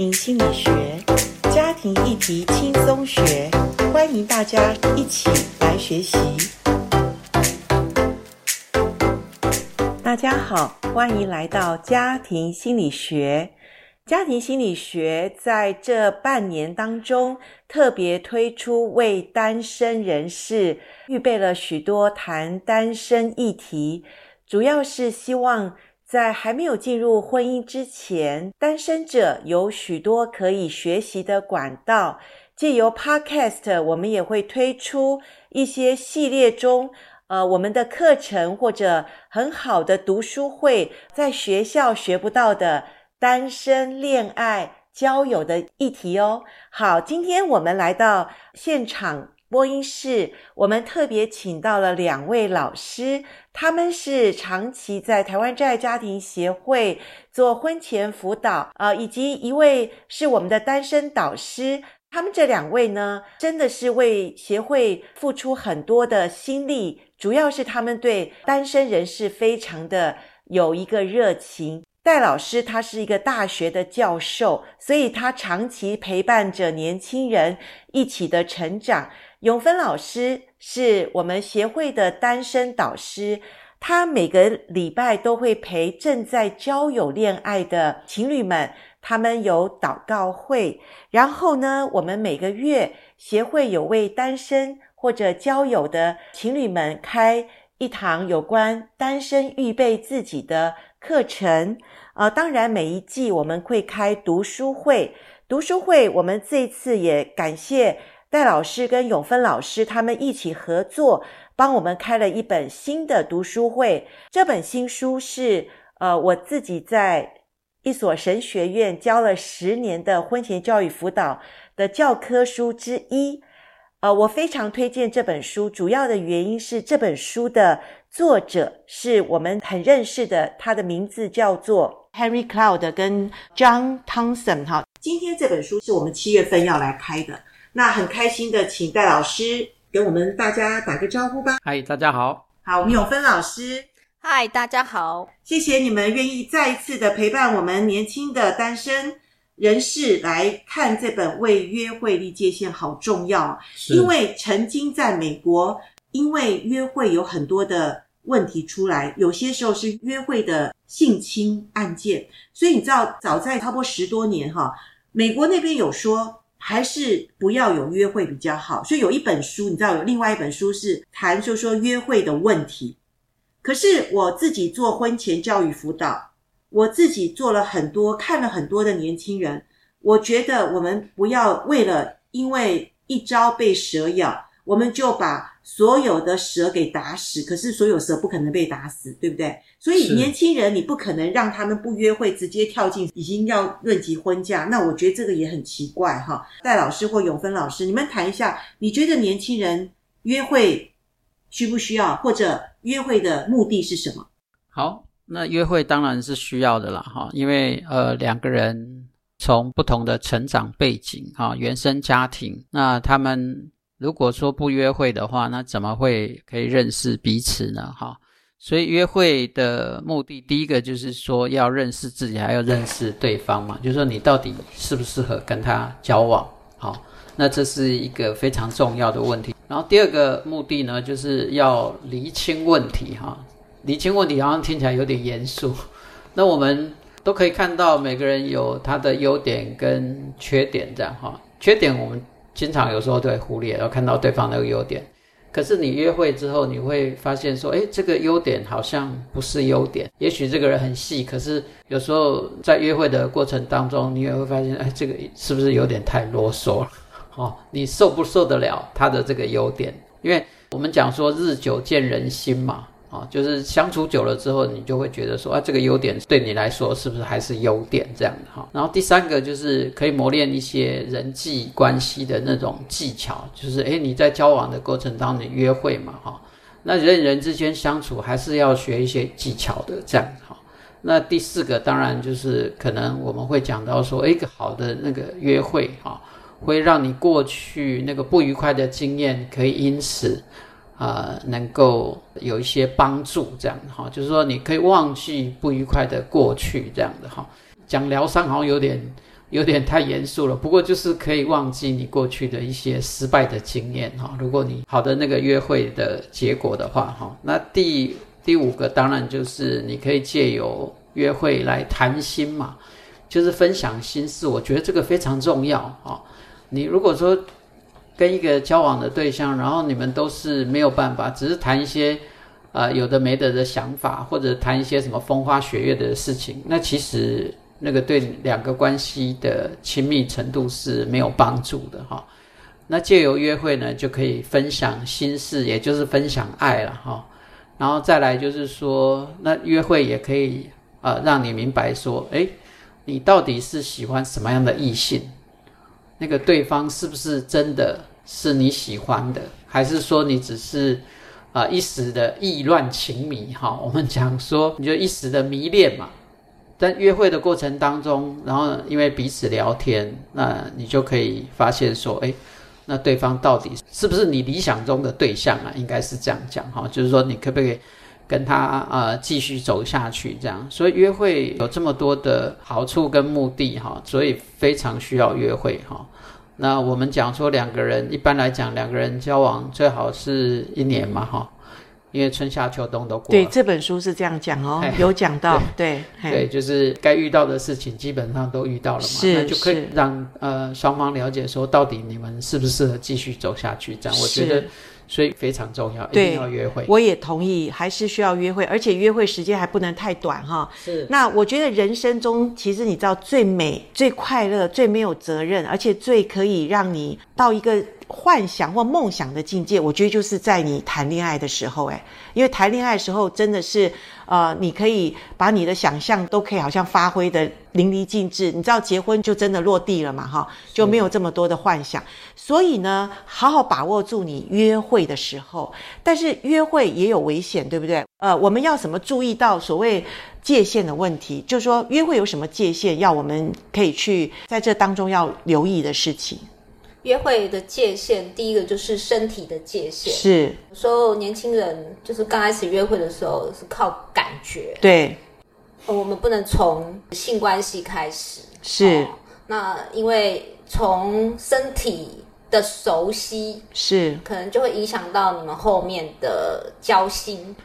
心理学，家庭议题轻松学，欢迎大家一起来学习。大家好，欢迎来到家庭心理学。家庭心理学在这半年当中，特别推出为单身人士预备了许多谈单身议题，主要是希望在还没有进入婚姻之前，单身者有许多可以学习的管道。借由 Podcast，我们也会推出一些系列中，呃，我们的课程或者很好的读书会，在学校学不到的。单身、恋爱、交友的议题哦。好，今天我们来到现场播音室，我们特别请到了两位老师，他们是长期在台湾真爱家庭协会做婚前辅导，呃，以及一位是我们的单身导师。他们这两位呢，真的是为协会付出很多的心力，主要是他们对单身人士非常的有一个热情。戴老师他是一个大学的教授，所以他长期陪伴着年轻人一起的成长。永芬老师是我们协会的单身导师，他每个礼拜都会陪正在交友恋爱的情侣们，他们有祷告会。然后呢，我们每个月协会有为单身或者交友的情侣们开一堂有关单身预备自己的课程。呃，当然，每一季我们会开读书会。读书会，我们这次也感谢戴老师跟永芬老师他们一起合作，帮我们开了一本新的读书会。这本新书是呃，我自己在一所神学院教了十年的婚前教育辅导的教科书之一。呃，我非常推荐这本书，主要的原因是这本书的作者是我们很认识的，他的名字叫做 Henry Cloud 跟 John Townsend。哈，今天这本书是我们七月份要来开的，那很开心的请戴老师跟我们大家打个招呼吧。嗨，大家好。好，我们永芬老师。嗨，大家好。谢谢你们愿意再一次的陪伴我们年轻的单身人士来看这本《为约会立界线》好重要，因为曾经在美国，因为约会有很多的问题出来，有些时候是约会的性侵案件，所以你知道，早在差不多十多年哈，美国那边有说还是不要有约会比较好，所以有一本书，你知道有另外一本书是谈就说约会的问题，可是我自己做婚前教育辅导。我自己做了很多，看了很多的年轻人，我觉得我们不要为了因为一朝被蛇咬，我们就把所有的蛇给打死。可是所有蛇不可能被打死，对不对？所以年轻人你不可能让他们不约会，直接跳进已经要论及婚嫁。那我觉得这个也很奇怪哈。戴老师或永芬老师，你们谈一下，你觉得年轻人约会需不需要，或者约会的目的是什么？好。那约会当然是需要的啦，哈，因为呃两个人从不同的成长背景哈，原生家庭，那他们如果说不约会的话，那怎么会可以认识彼此呢？哈，所以约会的目的，第一个就是说要认识自己，还要认识对方嘛，就是说你到底适不适合跟他交往，好，那这是一个非常重要的问题。然后第二个目的呢，就是要厘清问题，哈。厘清问题好像听起来有点严肃，那我们都可以看到每个人有他的优点跟缺点，这样哈。缺点我们经常有时候都会忽略，要看到对方那个优点。可是你约会之后，你会发现说，诶，这个优点好像不是优点。也许这个人很细，可是有时候在约会的过程当中，你也会发现，诶，这个是不是有点太啰嗦了？哦，你受不受得了他的这个优点？因为我们讲说日久见人心嘛。啊，就是相处久了之后，你就会觉得说，啊，这个优点对你来说是不是还是优点这样的哈？然后第三个就是可以磨练一些人际关系的那种技巧，就是诶，你在交往的过程当中，你约会嘛哈，那人与人之间相处还是要学一些技巧的这样哈。那第四个当然就是可能我们会讲到说，一个好的那个约会哈，会让你过去那个不愉快的经验可以因此。呃，能够有一些帮助，这样的哈，就是说你可以忘记不愉快的过去，这样的哈。讲疗伤好像有点有点太严肃了。不过就是可以忘记你过去的一些失败的经验哈。如果你好的那个约会的结果的话哈，那第第五个当然就是你可以借由约会来谈心嘛，就是分享心事。我觉得这个非常重要哈。你如果说跟一个交往的对象，然后你们都是没有办法，只是谈一些呃有的没的的想法，或者谈一些什么风花雪月的事情，那其实那个对两个关系的亲密程度是没有帮助的哈。那借由约会呢，就可以分享心事，也就是分享爱了哈。然后再来就是说，那约会也可以呃让你明白说，诶，你到底是喜欢什么样的异性？那个对方是不是真的？是你喜欢的，还是说你只是啊、一时的意乱情迷？哈，我们讲说你就一时的迷恋嘛。但约会的过程当中，然后因为彼此聊天，那你就可以发现说，哎，那对方到底是不是你理想中的对象啊？应该是这样讲哈，就是说你可不可以跟他啊、呃、继续走下去？这样，所以约会有这么多的好处跟目的哈，所以非常需要约会哈。那我们讲说两个人，一般来讲两个人交往最好是一年嘛，哈，因为春夏秋冬都过。对，这本书是这样讲哦，有讲到，对对，对，就是该遇到的事情基本上都遇到了嘛，是那就可以让呃双方了解说到底你们适不适合继续走下去，这样我觉得。所以非常重要，一定要约会。我也同意，还是需要约会，而且约会时间还不能太短哈。是。那我觉得人生中，其实你知道最美、最快乐、最没有责任，而且最可以让你到一个。幻想或梦想的境界，我觉得就是在你谈恋爱的时候，诶，因为谈恋爱的时候真的是，呃，你可以把你的想象都可以好像发挥得淋漓尽致。你知道，结婚就真的落地了嘛，哈，就没有这么多的幻想。所以呢，好好把握住你约会的时候，但是约会也有危险，对不对？呃，我们要什么注意到所谓界限的问题？就是说，约会有什么界限，要我们可以去在这当中要留意的事情。约会的界限，第一个就是身体的界限。是，有时候年轻人就是刚开始约会的时候是靠感觉。对，我们不能从性关系开始。是，哦、那因为从身体的熟悉是，可能就会影响到你们后面的交心。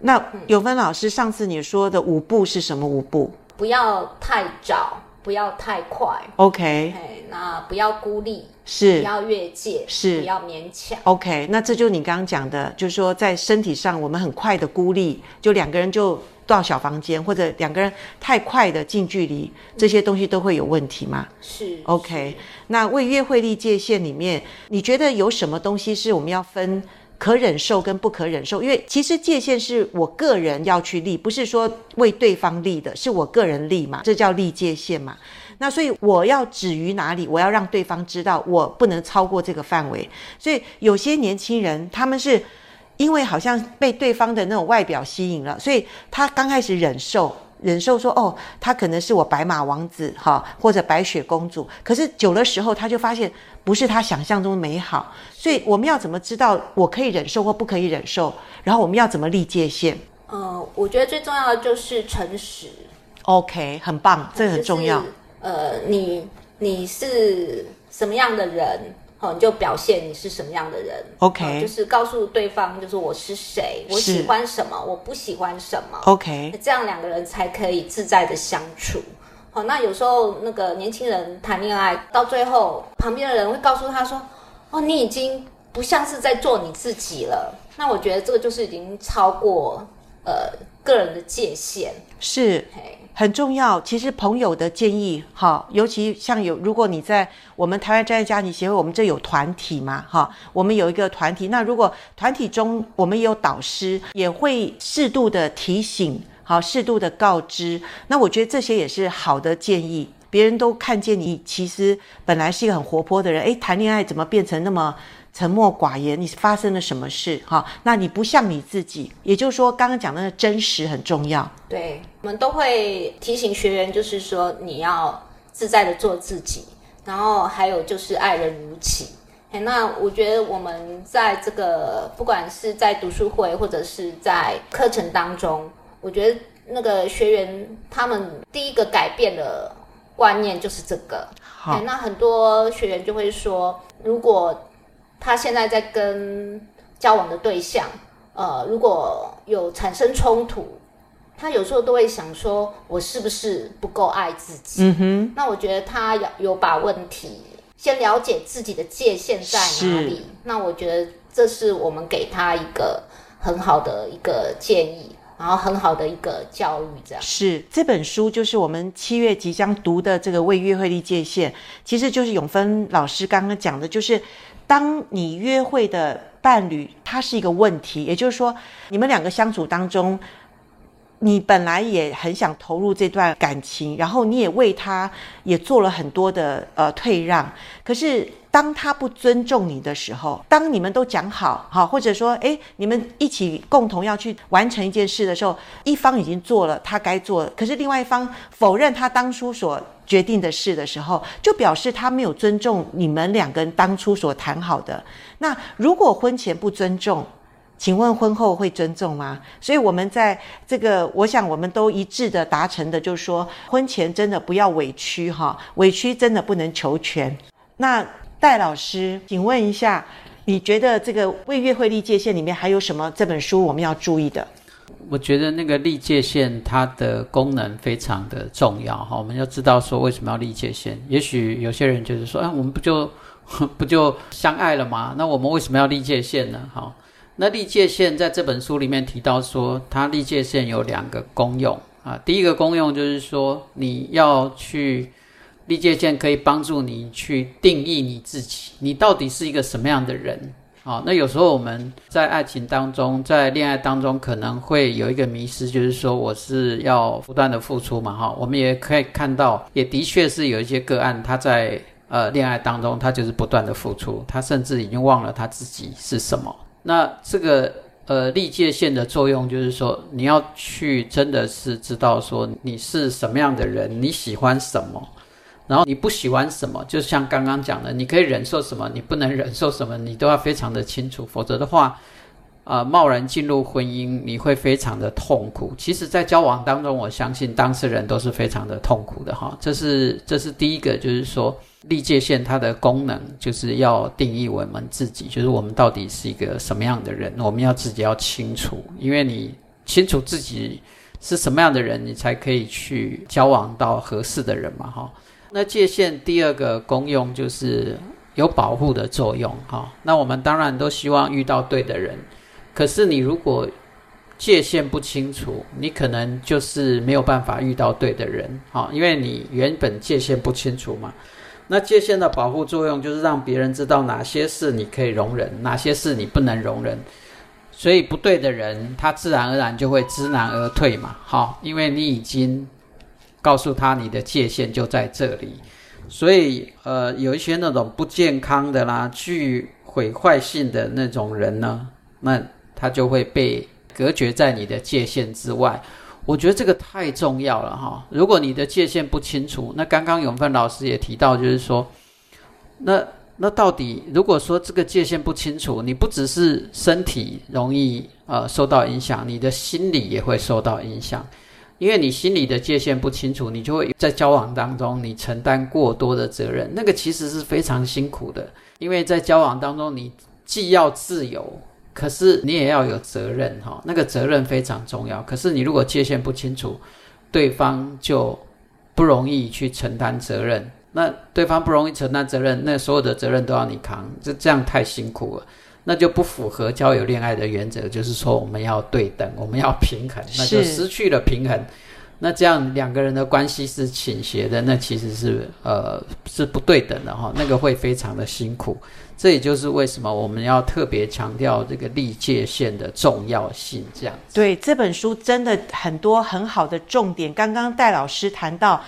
那有芬老师上次你说的五步是什么五步？不要太早，不要太快。OK，那不要孤立。是，不要越界，是，不要勉强。OK，那这就是你刚刚讲的，就是说在身体上我们很快的孤立，就两个人就到小房间，或者两个人太快的近距离，这些东西都会有问题吗？是。OK，那为约会立界限里面，你觉得有什么东西是我们要分可忍受跟不可忍受？因为其实界限是我个人要去立，不是说为对方立的，是我个人立嘛，这叫立界限嘛。那所以我要止于哪里？我要让对方知道我不能超过这个范围。所以有些年轻人他们是因为好像被对方的那种外表吸引了，所以他刚开始忍受，忍受说哦，他可能是我白马王子哈，或者白雪公主。可是久了时候，他就发现不是他想象中的美好。所以我们要怎么知道我可以忍受或不可以忍受？然后我们要怎么立界限？呃，我觉得最重要的就是诚实。OK，很棒，这个很重要。就是呃，你你是什么样的人，哦，你就表现你是什么样的人，OK，哦，就是告诉对方，就是我是谁，我喜欢什么，我不喜欢什么，OK，这样两个人才可以自在的相处。好，哦，那有时候那个年轻人谈恋爱到最后，旁边的人会告诉他说，哦，你已经不像是在做你自己了。那我觉得这个就是已经超过呃个人的界限，是。很重要，其实朋友的建议，哈，尤其像有，如果你在我们台湾专业家庭协会，我们这有团体嘛，哈，我们有一个团体，那如果团体中我们也有导师，也会适度的提醒，好，适度的告知，那我觉得这些也是好的建议。别人都看见你其实本来是一个很活泼的人，诶，谈恋爱怎么变成那么？沉默寡言，你发生了什么事？哈，那你不像你自己，也就是说，刚刚讲的那真实很重要。对，我们都会提醒学员，就是说你要自在的做自己，然后还有就是爱人如己。那我觉得我们在这个不管是在读书会或者是在课程当中，我觉得那个学员他们第一个改变了。观念就是这个。好，欸，那很多学员就会说，如果他现在在跟交往的对象，呃，如果有产生冲突，他有时候都会想说，我是不是不够爱自己？嗯哼。那我觉得他有有把问题先了解自己的界限在哪里。那我觉得这是我们给他一个很好的一个建议，然后很好的一个教育。这样是这本书就是我们七月即将读的这个《为约会立界限》，其实就是永芬老师刚刚讲的，就是当你约会的伴侣他是一个问题，也就是说你们两个相处当中。你本来也很想投入这段感情，然后你也为他也做了很多的呃退让，可是当他不尊重你的时候，当你们都讲好好，或者说诶你们一起共同要去完成一件事的时候，一方已经做了他该做，可是另外一方否认他当初所决定的事的时候，就表示他没有尊重你们两个人当初所谈好的。那如果婚前不尊重，请问婚后会尊重吗？所以我们在这个，我想我们都一致的达成的，就是说婚前真的不要委屈哈，委屈真的不能求全。那戴老师，请问一下，你觉得这个为约会立界限里面还有什么这本书我们要注意的？我觉得那个立界线它的功能非常的重要哈，我们要知道说为什么要立界线。也许有些人就是说，哎，我们不就 不就相爱了吗？那我们为什么要立界线呢？哈。那立界线在这本书里面提到说，它立界线有两个功用啊。第一个功用就是说，你要去历界线，可以帮助你去定义你自己，你到底是一个什么样的人。好，那有时候我们在爱情当中，在恋爱当中，可能会有一个迷失，就是说我是要不断的付出嘛。哈，我们也可以看到，也的确是有一些个案，他在呃恋爱当中，他就是不断的付出，他甚至已经忘了他自己是什么。那这个呃历界线的作用，就是说你要去真的是知道说你是什么样的人，你喜欢什么，然后你不喜欢什么，就像刚刚讲的，你可以忍受什么，你不能忍受什么，你都要非常的清楚，否则的话，呃，贸然进入婚姻，你会非常的痛苦。其实，在交往当中，我相信当事人都是非常的痛苦的哈。这是这是第一个，就是说。立界线它的功能就是要定义我们自己，就是我们到底是一个什么样的人，我们要自己要清楚，因为你清楚自己是什么样的人，你才可以去交往到合适的人嘛，哈。那界限第二个功用就是有保护的作用，哈。那我们当然都希望遇到对的人，可是你如果界限不清楚，你可能就是没有办法遇到对的人，哈，因为你原本界限不清楚嘛。那界限的保护作用就是让别人知道哪些事你可以容忍，哪些事你不能容忍。所以不对的人，他自然而然就会知难而退嘛。好，因为你已经告诉他你的界限就在这里。所以呃，有一些那种不健康的啦、具毁坏性的那种人呢，那他就会被隔绝在你的界限之外。我觉得这个太重要了哈！如果你的界限不清楚，那刚刚永芬老师也提到，就是说，那那到底如果说这个界限不清楚，你不只是身体容易呃受到影响，你的心理也会受到影响，因为你心里的界限不清楚，你就会在交往当中你承担过多的责任，那个其实是非常辛苦的，因为在交往当中你既要自由。可是你也要有责任哈，那个责任非常重要。可是你如果界限不清楚，对方就不容易去承担责任。那对方不容易承担责任，那所有的责任都要你扛，这这样太辛苦了，那就不符合交友恋爱的原则。就是说我们要对等，我们要平衡，那就失去了平衡。那这样两个人的关系是倾斜的，那其实是呃是不对等的哈，那个会非常的辛苦。这也就是为什么我们要特别强调这个立界限的重要性。这样对这本书真的很多很好的重点。刚刚戴老师谈到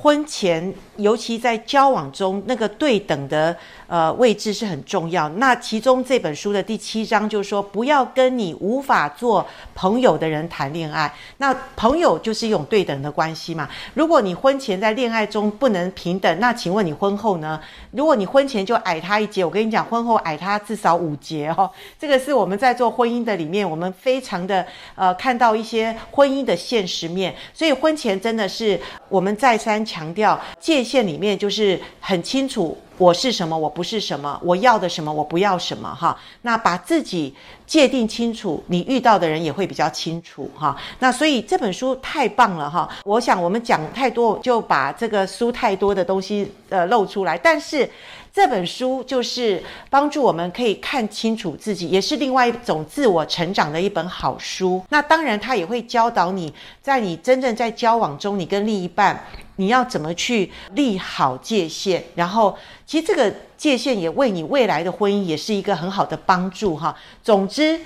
婚前，尤其在交往中，那个对等的。呃，位置是很重要。那其中这本书的第七章就是说，不要跟你无法做朋友的人谈恋爱。那朋友就是一种对等的关系嘛。如果你婚前在恋爱中不能平等，那请问你婚后呢？如果你婚前就矮他一截，我跟你讲，婚后矮他至少五截哦。这个是我们在做婚姻的里面，我们非常的呃看到一些婚姻的现实面。所以婚前真的是我们再三强调界限里面就是很清楚。我是什么？我不是什么？我要的什么？我不要什么？哈，那把自己界定清楚，你遇到的人也会比较清楚，哈。那所以这本书太棒了，哈。我想我们讲太多，就把这个书太多的东西呃露出来，但是这本书就是帮助我们可以看清楚自己，也是另外一种自我成长的一本好书。那当然，它也会教导你在你真正在交往中，你跟另一半。你要怎么去立好界限？然后，其实这个界限也为你未来的婚姻也是一个很好的帮助哈。总之，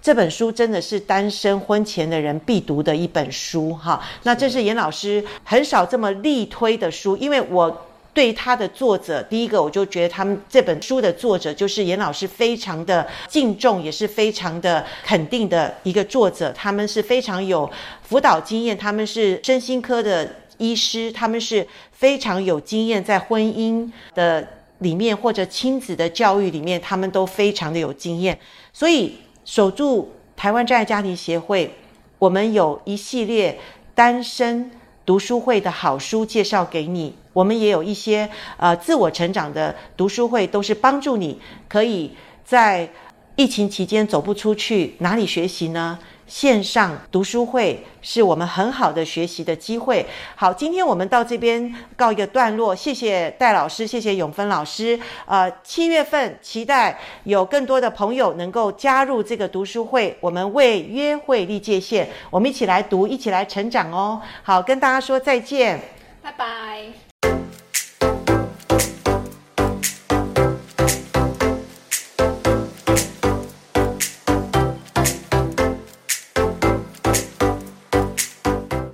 这本书真的是单身婚前的人必读的一本书哈。那这是严老师很少这么力推的书，因为我对他的作者，第一个我就觉得他们这本书的作者就是严老师非常的敬重，也是非常的肯定的一个作者。他们是非常有辅导经验，他们是身心科的。医师，他们是非常有经验，在婚姻的里面或者亲子的教育里面，他们都非常的有经验。所以，守住台湾真爱家庭协会，我们有一系列单身读书会的好书介绍给你。我们也有一些呃自我成长的读书会，都是帮助你可以在疫情期间走不出去，哪里学习呢？线上读书会是我们很好的学习的机会。好，今天我们到这边告一个段落，谢谢戴老师，谢谢永芬老师。呃，七月份期待有更多的朋友能够加入这个读书会，我们为约会立界限，我们一起来读，一起来成长哦。好，跟大家说再见，拜拜。you